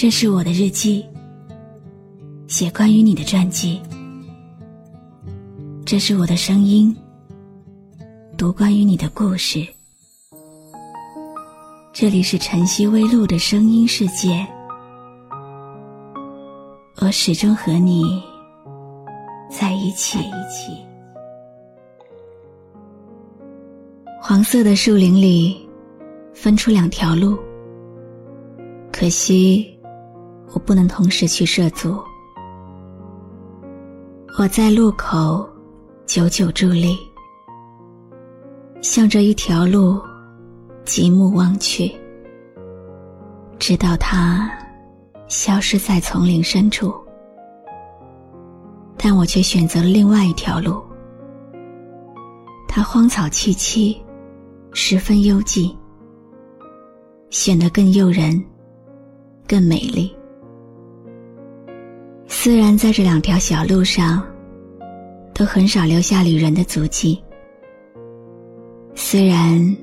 这是我的日记，写关于你的传记。这是我的声音，读关于你的故事。这里是晨曦微露的声音世界，我始终和你在一起。黄色的树林里分出两条路，可惜我不能同时去涉足。我在路口久久伫立，向着一条路极目望去，直到它消失在丛林深处。但我却选择了另外一条路，它荒草萋萋。十分幽寂，显得更诱人，更美丽。虽然在这两条小路上，都很少留下旅人的足迹。虽然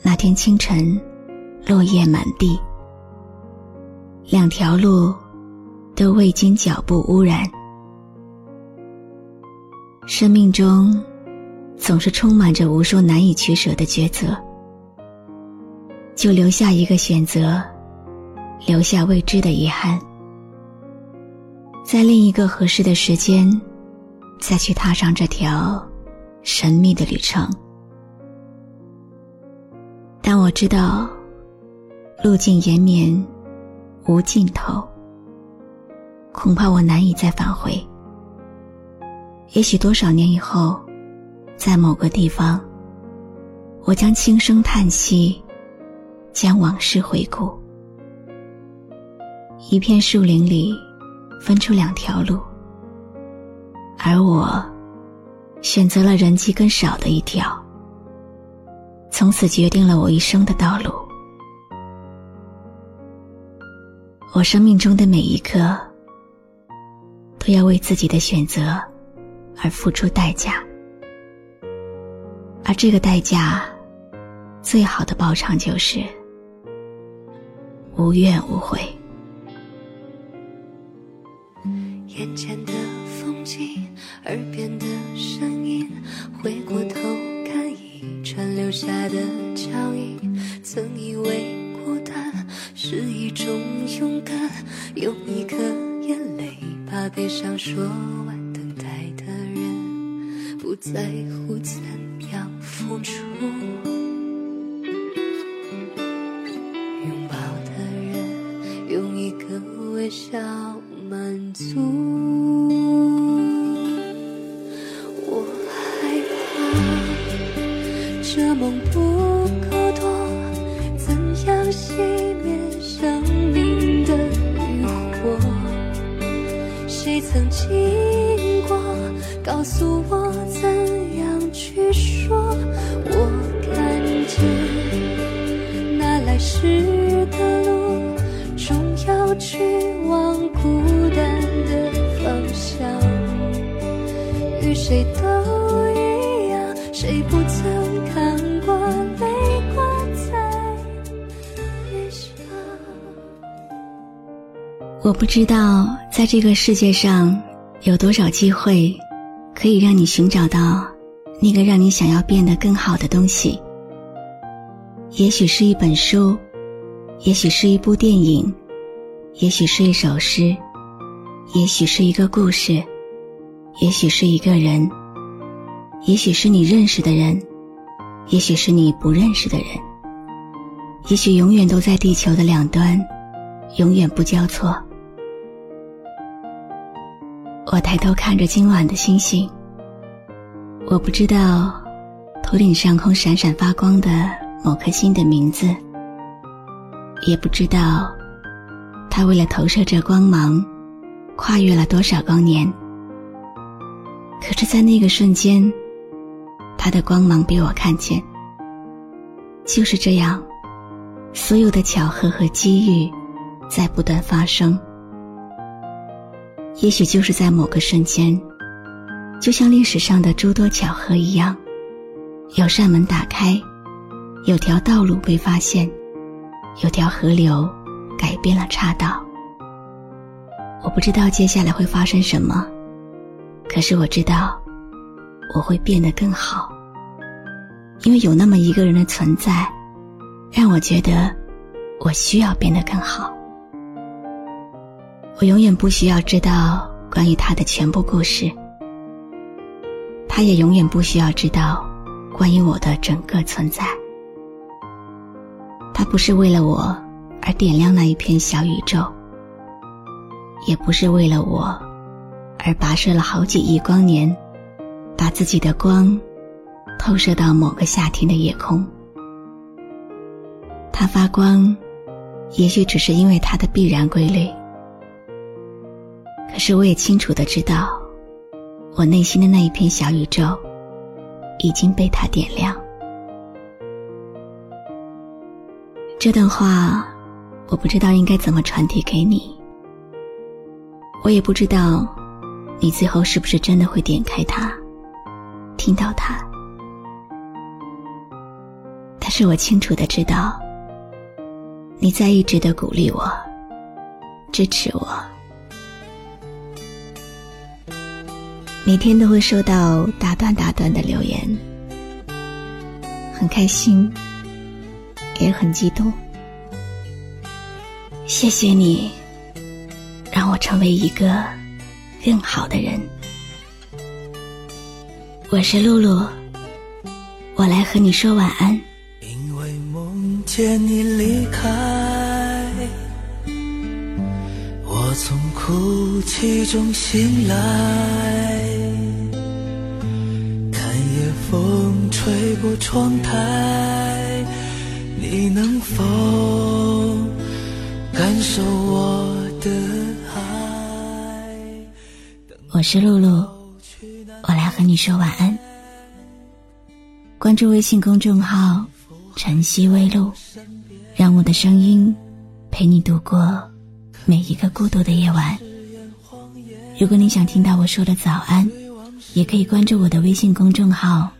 那天清晨，落叶满地，两条路都未经脚步污染。生命中。总是充满着无数难以取舍的抉择，就留下一个选择，留下未知的遗憾，在另一个合适的时间，再去踏上这条神秘的旅程。但我知道，路径延绵，无尽头，恐怕我难以再返回。也许多少年以后。在某个地方，我将轻声叹息，将往事回顾。一片树林里，分出两条路，而我选择了人迹更少的一条，从此决定了我一生的道路。我生命中的每一刻，都要为自己的选择而付出代价。而这个代价，最好的报偿就是无怨无悔。眼前的风景，耳边的声音，回过头看一串留下的脚印。曾以为孤单是一种勇敢，用一颗眼泪把悲伤说完，等待的人不在乎怎样。付出，拥抱的人用一个微笑这梦不够多，怎样熄灭生命的余火？谁曾经过？告诉我怎。我不知道，在这个世界上，有多少机会，可以让你寻找到。那个让你想要变得更好的东西，也许是一本书，也许是一部电影，也许是一首诗，也许是一个故事，也许是一个人，也许是你认识的人，也许是你不认识的人，也许永远都在地球的两端，永远不交错。我抬头看着今晚的星星。我不知道头顶上空闪闪发光的某颗星的名字，也不知道它为了投射这光芒，跨越了多少光年。可是，在那个瞬间，它的光芒被我看见。就是这样，所有的巧合和机遇在不断发生。也许就是在某个瞬间。就像历史上的诸多巧合一样，有扇门打开，有条道路被发现，有条河流改变了岔道。我不知道接下来会发生什么，可是我知道我会变得更好，因为有那么一个人的存在，让我觉得我需要变得更好。我永远不需要知道关于他的全部故事，他也永远不需要知道关于我的整个存在。他不是为了我而点亮那一片小宇宙。也不是为了我，而跋涉了好几亿光年，把自己的光透射到某个夏天的夜空。它发光，也许只是因为它的必然规律。是我也清楚的知道，我内心的那一片小宇宙已经被他点亮。这段话，我不知道应该怎么传递给你。我也不知道，你最后是不是真的会点开它，听到它。但是我清楚的知道，你在一直的鼓励我，支持我。每天都会收到大段大段的留言，很开心，也很激动。谢谢你。让我成为一个更好的人。我是露露，我来和你说晚安。因为梦见你离开，我从哭泣中醒来，过窗台，你能否感受我的？我是露露，我来和你说晚安。关注微信公众号“晨曦微露”，让我的声音陪你度过每一个孤独的夜晚。如果你想听到我说的早安，也可以关注我的微信公众号“